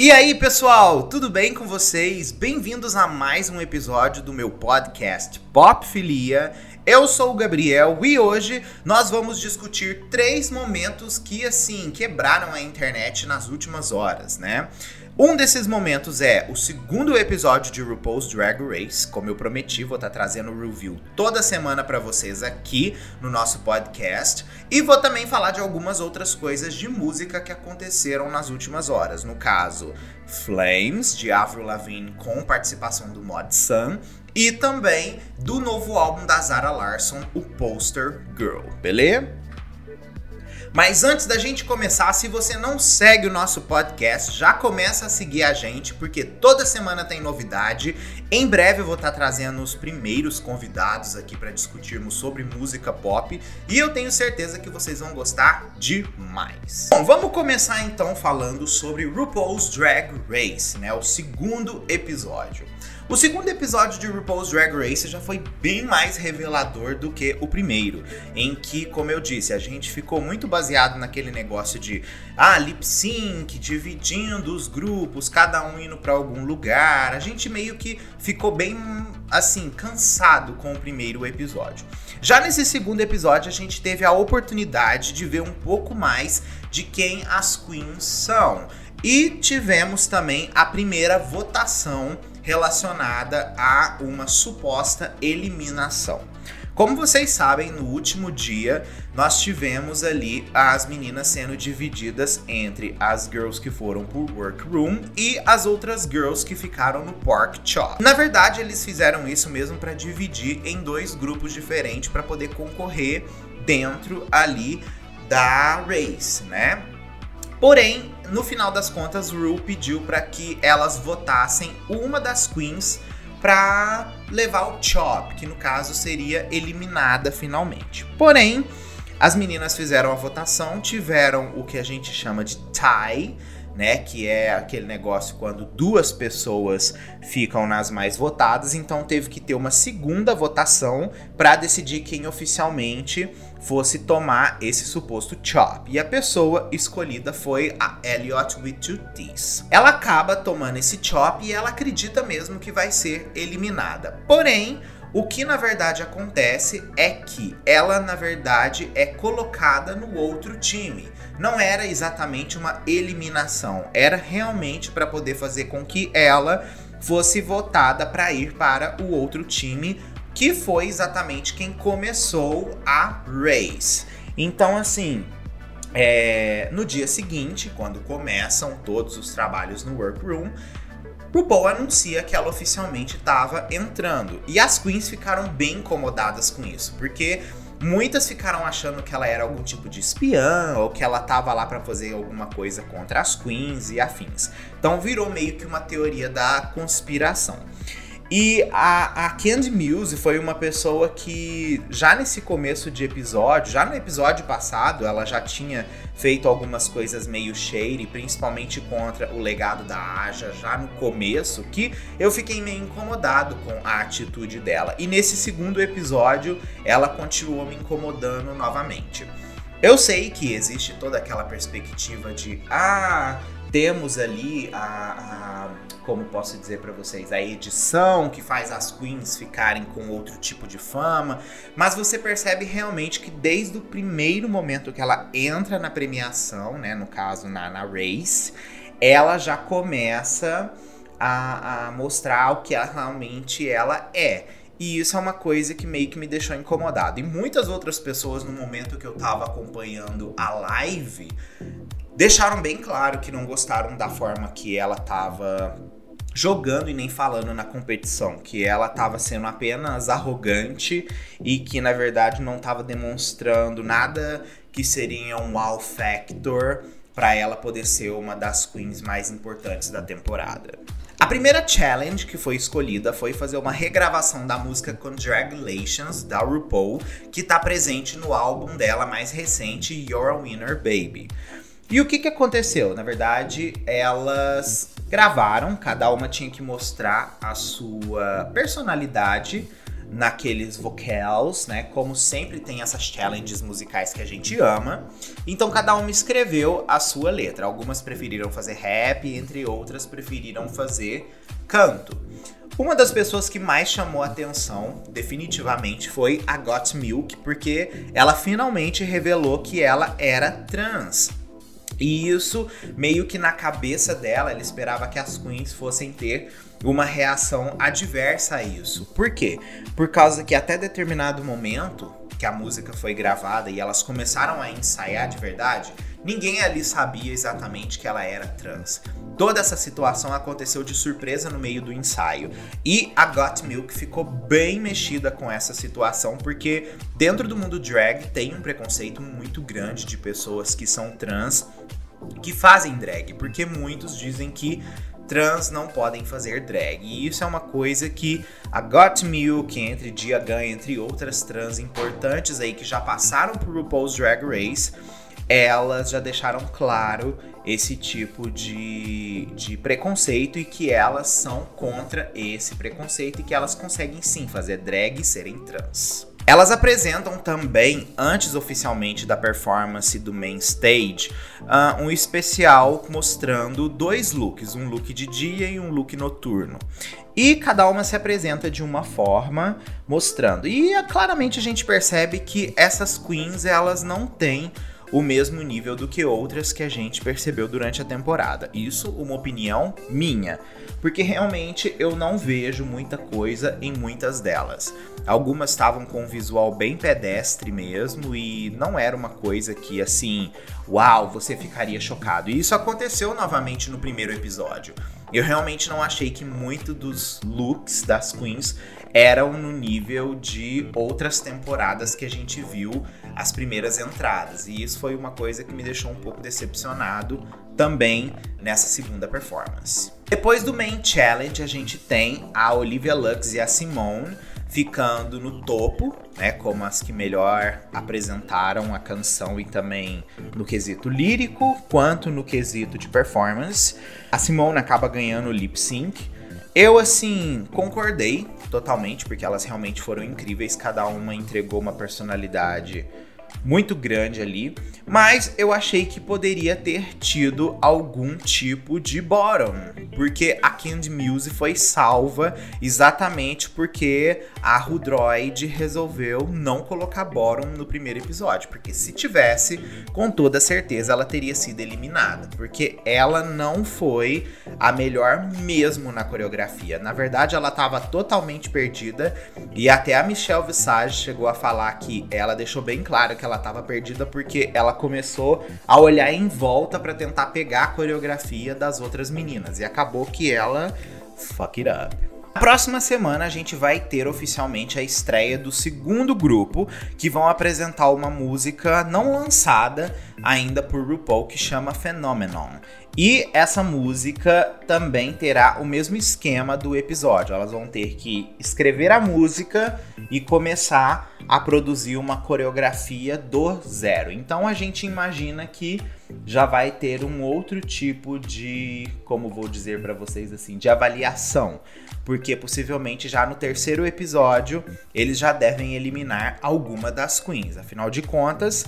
E aí, pessoal, tudo bem com vocês? Bem-vindos a mais um episódio do meu podcast Pop Filia. Eu sou o Gabriel e hoje nós vamos discutir três momentos que assim quebraram a internet nas últimas horas, né? Um desses momentos é o segundo episódio de RuPaul's Drag Race. Como eu prometi, vou estar tá trazendo review toda semana para vocês aqui no nosso podcast. E vou também falar de algumas outras coisas de música que aconteceram nas últimas horas. No caso, Flames, de Avril Lavigne, com participação do Mod Sun. E também do novo álbum da Zara Larson, o Poster Girl, beleza? Mas antes da gente começar, se você não segue o nosso podcast, já começa a seguir a gente, porque toda semana tem novidade. Em breve eu vou estar trazendo os primeiros convidados aqui para discutirmos sobre música pop e eu tenho certeza que vocês vão gostar demais. Bom, vamos começar então falando sobre RuPaul's Drag Race, né? O segundo episódio. O segundo episódio de RuPaul's Drag Race já foi bem mais revelador do que o primeiro, em que, como eu disse, a gente ficou muito baseado naquele negócio de ah, lip sync, dividindo os grupos, cada um indo para algum lugar. A gente meio que ficou bem assim, cansado com o primeiro episódio. Já nesse segundo episódio, a gente teve a oportunidade de ver um pouco mais de quem as queens são. E tivemos também a primeira votação relacionada a uma suposta eliminação. Como vocês sabem, no último dia nós tivemos ali as meninas sendo divididas entre as girls que foram pro workroom e as outras girls que ficaram no pork chop. Na verdade, eles fizeram isso mesmo para dividir em dois grupos diferentes para poder concorrer dentro ali da race, né? Porém, no final das contas, Ru pediu para que elas votassem uma das queens para levar o Chop, que no caso seria eliminada finalmente. Porém, as meninas fizeram a votação, tiveram o que a gente chama de tie, né, que é aquele negócio quando duas pessoas ficam nas mais votadas, então teve que ter uma segunda votação para decidir quem oficialmente fosse tomar esse suposto chop. E a pessoa escolhida foi a Elliot with two T's. Ela acaba tomando esse chop e ela acredita mesmo que vai ser eliminada. Porém, o que na verdade acontece é que ela na verdade é colocada no outro time. Não era exatamente uma eliminação, era realmente para poder fazer com que ela fosse votada para ir para o outro time que foi exatamente quem começou a race. Então, assim, é, no dia seguinte, quando começam todos os trabalhos no workroom, RuPaul anuncia que ela oficialmente estava entrando. E as queens ficaram bem incomodadas com isso, porque muitas ficaram achando que ela era algum tipo de espiã ou que ela estava lá para fazer alguma coisa contra as queens e afins. Então virou meio que uma teoria da conspiração. E a, a Candy Muse foi uma pessoa que já nesse começo de episódio, já no episódio passado, ela já tinha feito algumas coisas meio shady, principalmente contra o legado da Aja, já no começo, que eu fiquei meio incomodado com a atitude dela. E nesse segundo episódio, ela continuou me incomodando novamente. Eu sei que existe toda aquela perspectiva de ah, temos ali a, a como posso dizer para vocês, a edição que faz as queens ficarem com outro tipo de fama, mas você percebe realmente que desde o primeiro momento que ela entra na premiação, né, no caso na, na race, ela já começa a, a mostrar o que ela, realmente ela é. E isso é uma coisa que meio que me deixou incomodado. E muitas outras pessoas, no momento que eu tava acompanhando a live, deixaram bem claro que não gostaram da forma que ela tava jogando e nem falando na competição, que ela estava sendo apenas arrogante e que na verdade não estava demonstrando nada que seria um wow factor para ela poder ser uma das queens mais importantes da temporada. A primeira challenge que foi escolhida foi fazer uma regravação da música Congratulations da RuPaul, que está presente no álbum dela mais recente, You're a Winner Baby. E o que, que aconteceu? Na verdade, elas gravaram, cada uma tinha que mostrar a sua personalidade naqueles vocals, né? Como sempre tem essas challenges musicais que a gente ama. Então cada uma escreveu a sua letra. Algumas preferiram fazer rap, entre outras preferiram fazer canto. Uma das pessoas que mais chamou atenção, definitivamente, foi a Got Milk, porque ela finalmente revelou que ela era trans. E isso, meio que na cabeça dela, ela esperava que as queens fossem ter uma reação adversa a isso. Por quê? Por causa que até determinado momento que a música foi gravada e elas começaram a ensaiar de verdade, ninguém ali sabia exatamente que ela era trans. Toda essa situação aconteceu de surpresa no meio do ensaio. E a Got Milk ficou bem mexida com essa situação, porque dentro do mundo drag tem um preconceito muito grande de pessoas que são trans que fazem drag, porque muitos dizem que trans não podem fazer drag. E isso é uma coisa que a Got Milk, entre Dia Gun, entre outras trans importantes aí que já passaram por RuPaul's Drag Race, elas já deixaram claro esse tipo de, de preconceito e que elas são contra esse preconceito e que elas conseguem sim fazer drag e serem trans. Elas apresentam também, antes oficialmente da performance do main stage, uh, um especial mostrando dois looks, um look de dia e um look noturno. E cada uma se apresenta de uma forma, mostrando. E uh, claramente a gente percebe que essas queens elas não têm o mesmo nível do que outras que a gente percebeu durante a temporada. Isso, uma opinião minha, porque realmente eu não vejo muita coisa em muitas delas. Algumas estavam com um visual bem pedestre mesmo e não era uma coisa que assim, uau, você ficaria chocado. E isso aconteceu novamente no primeiro episódio. Eu realmente não achei que muito dos looks das queens eram no nível de outras temporadas que a gente viu as primeiras entradas. E isso foi uma coisa que me deixou um pouco decepcionado também nessa segunda performance. Depois do Main Challenge, a gente tem a Olivia Lux e a Simone ficando no topo, né, como as que melhor apresentaram a canção e também no quesito lírico, quanto no quesito de performance. A Simone acaba ganhando o lip sync. Eu assim concordei totalmente porque elas realmente foram incríveis, cada uma entregou uma personalidade muito grande ali, mas eu achei que poderia ter tido algum tipo de bottom, porque a Candy Muse foi salva exatamente porque a Rudroid resolveu não colocar bottom no primeiro episódio, porque se tivesse, com toda certeza ela teria sido eliminada, porque ela não foi a melhor mesmo na coreografia. Na verdade, ela estava totalmente perdida e até a Michelle Visage chegou a falar que ela deixou bem claro que ela estava perdida porque ela começou a olhar em volta para tentar pegar a coreografia das outras meninas e acabou que ela fuck it up. Próxima semana a gente vai ter oficialmente a estreia do segundo grupo, que vão apresentar uma música não lançada ainda por RuPaul que chama Phenomenon. E essa música também terá o mesmo esquema do episódio. Elas vão ter que escrever a música e começar a produzir uma coreografia do zero. Então a gente imagina que já vai ter um outro tipo de, como vou dizer para vocês assim, de avaliação, porque possivelmente já no terceiro episódio eles já devem eliminar alguma das queens. Afinal de contas,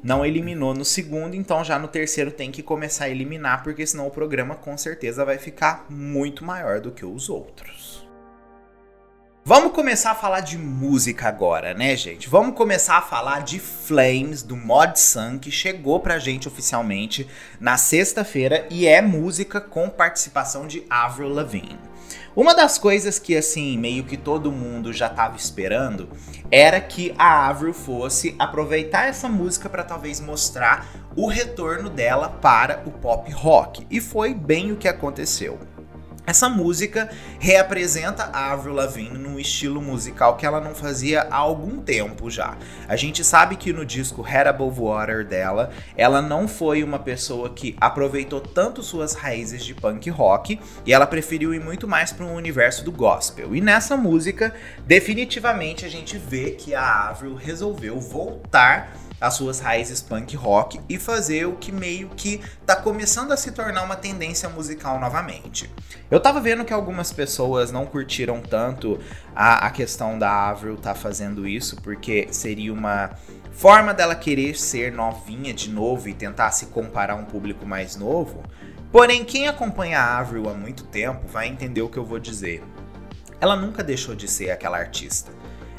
não eliminou no segundo, então já no terceiro tem que começar a eliminar, porque senão o programa com certeza vai ficar muito maior do que os outros. Vamos começar a falar de música agora, né, gente? Vamos começar a falar de Flames do Mod Sun, que chegou pra gente oficialmente na sexta-feira e é música com participação de Avril Lavigne. Uma das coisas que, assim, meio que todo mundo já estava esperando era que a Avril fosse aproveitar essa música para talvez mostrar o retorno dela para o pop rock. E foi bem o que aconteceu. Essa música reapresenta a Avril Lavigne num estilo musical que ela não fazia há algum tempo já. A gente sabe que no disco Head Above Water dela, ela não foi uma pessoa que aproveitou tanto suas raízes de punk rock e ela preferiu ir muito mais para um universo do gospel. E nessa música, definitivamente a gente vê que a Avril resolveu voltar as suas raízes punk rock e fazer o que meio que tá começando a se tornar uma tendência musical novamente. Eu tava vendo que algumas pessoas não curtiram tanto a, a questão da Avril tá fazendo isso, porque seria uma forma dela querer ser novinha de novo e tentar se comparar a um público mais novo. Porém, quem acompanha a Avril há muito tempo vai entender o que eu vou dizer. Ela nunca deixou de ser aquela artista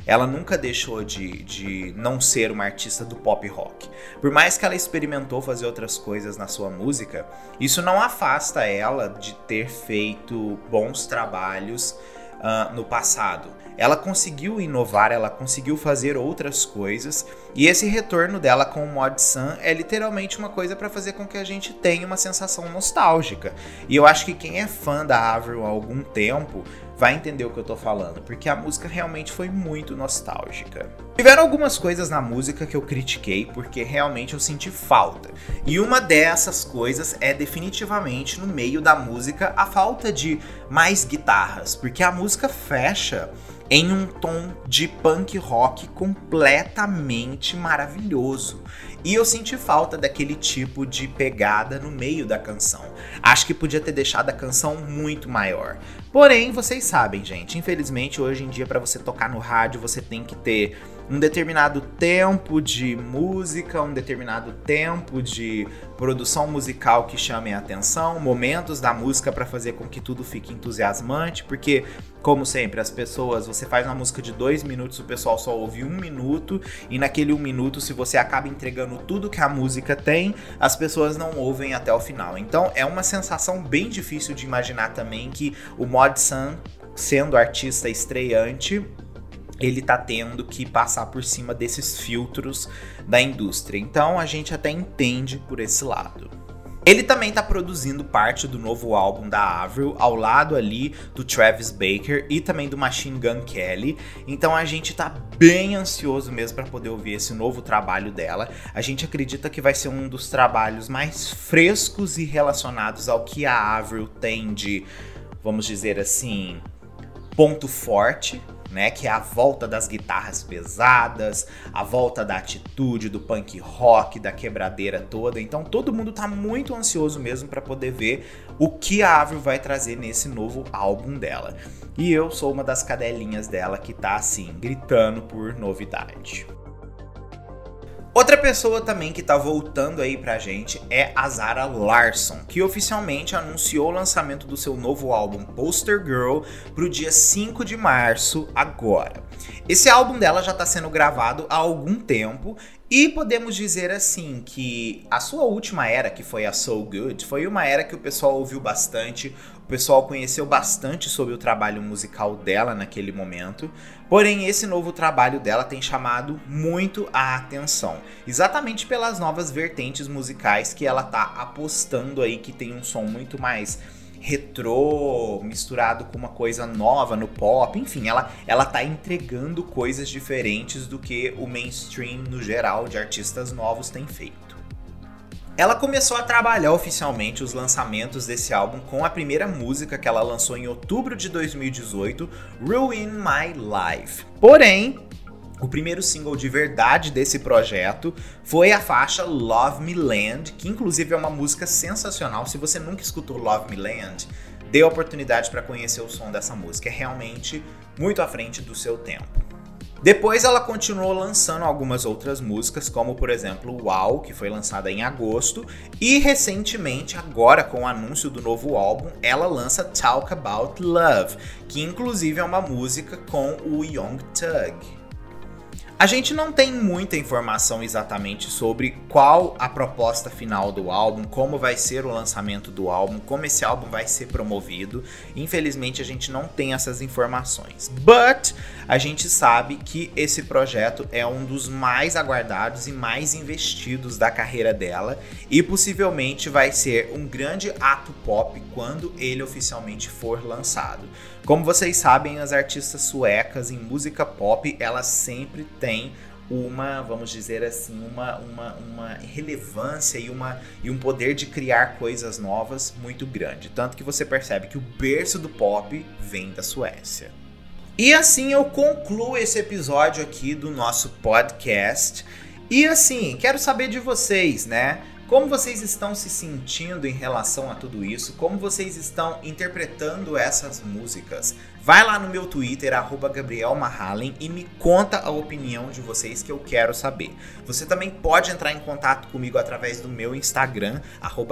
ela nunca deixou de, de não ser uma artista do pop rock. Por mais que ela experimentou fazer outras coisas na sua música, isso não afasta ela de ter feito bons trabalhos uh, no passado. Ela conseguiu inovar, ela conseguiu fazer outras coisas, e esse retorno dela com o Mod Sun é literalmente uma coisa para fazer com que a gente tenha uma sensação nostálgica. E eu acho que quem é fã da Avril há algum tempo vai entender o que eu tô falando, porque a música realmente foi muito nostálgica. Tiveram algumas coisas na música que eu critiquei porque realmente eu senti falta. E uma dessas coisas é definitivamente no meio da música a falta de mais guitarras, porque a música fecha em um tom de punk rock completamente maravilhoso. E eu senti falta daquele tipo de pegada no meio da canção. Acho que podia ter deixado a canção muito maior. Porém, vocês sabem, gente, infelizmente hoje em dia para você tocar no rádio você tem que ter um determinado tempo de música, um determinado tempo de produção musical que chame a atenção, momentos da música para fazer com que tudo fique entusiasmante, porque, como sempre, as pessoas, você faz uma música de dois minutos, o pessoal só ouve um minuto, e naquele um minuto, se você acaba entregando tudo que a música tem, as pessoas não ouvem até o final. Então é uma sensação bem difícil de imaginar também que o Mod Sun, sendo artista estreante, ele tá tendo que passar por cima desses filtros da indústria. Então a gente até entende por esse lado. Ele também está produzindo parte do novo álbum da Avril, ao lado ali do Travis Baker e também do Machine Gun Kelly. Então a gente está bem ansioso mesmo para poder ouvir esse novo trabalho dela. A gente acredita que vai ser um dos trabalhos mais frescos e relacionados ao que a Avril tem de, vamos dizer assim, ponto forte né? Que é a volta das guitarras pesadas, a volta da atitude, do punk rock, da quebradeira toda. Então todo mundo tá muito ansioso mesmo para poder ver o que a Avril vai trazer nesse novo álbum dela. E eu sou uma das cadelinhas dela que tá assim, gritando por novidade. Outra pessoa também que tá voltando aí pra gente é a Zara Larson, que oficialmente anunciou o lançamento do seu novo álbum Poster Girl pro dia 5 de março agora. Esse álbum dela já tá sendo gravado há algum tempo e podemos dizer assim que a sua última era, que foi a So Good, foi uma era que o pessoal ouviu bastante, o pessoal conheceu bastante sobre o trabalho musical dela naquele momento, porém esse novo trabalho dela tem chamado muito a atenção, exatamente pelas novas vertentes musicais que ela tá apostando aí que tem um som muito mais retrô misturado com uma coisa nova no pop, enfim, ela ela tá entregando coisas diferentes do que o mainstream no geral de artistas novos tem feito. Ela começou a trabalhar oficialmente os lançamentos desse álbum com a primeira música que ela lançou em outubro de 2018, Ruin My Life. Porém, o primeiro single de verdade desse projeto foi a faixa Love Me Land, que inclusive é uma música sensacional. Se você nunca escutou Love Me Land, dê a oportunidade para conhecer o som dessa música. É realmente muito à frente do seu tempo. Depois ela continuou lançando algumas outras músicas, como por exemplo Wow, que foi lançada em agosto, e recentemente, agora com o anúncio do novo álbum, ela lança Talk About Love, que inclusive é uma música com o Young Thug. A gente não tem muita informação exatamente sobre qual a proposta final do álbum, como vai ser o lançamento do álbum, como esse álbum vai ser promovido. Infelizmente a gente não tem essas informações. But a gente sabe que esse projeto é um dos mais aguardados e mais investidos da carreira dela e possivelmente vai ser um grande ato pop quando ele oficialmente for lançado. Como vocês sabem, as artistas suecas em música pop, elas sempre têm uma, vamos dizer assim, uma, uma, uma relevância e, uma, e um poder de criar coisas novas muito grande. Tanto que você percebe que o berço do pop vem da Suécia. E assim eu concluo esse episódio aqui do nosso podcast. E assim, quero saber de vocês, né? Como vocês estão se sentindo em relação a tudo isso? Como vocês estão interpretando essas músicas? Vai lá no meu Twitter, @gabrielmahalen e me conta a opinião de vocês que eu quero saber. Você também pode entrar em contato comigo através do meu Instagram,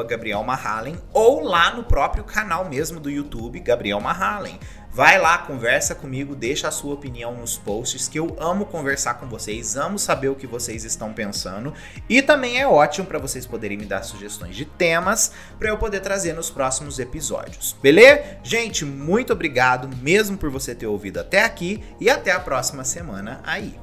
@gabrielmahalen, ou lá no próprio canal mesmo do YouTube, Gabriel Mahalen. Vai lá, conversa comigo, deixa a sua opinião nos posts, que eu amo conversar com vocês, amo saber o que vocês estão pensando e também é ótimo para vocês poderem me dar sugestões de temas para eu poder trazer nos próximos episódios. Beleza? Gente, muito obrigado mesmo por você ter ouvido até aqui e até a próxima semana aí.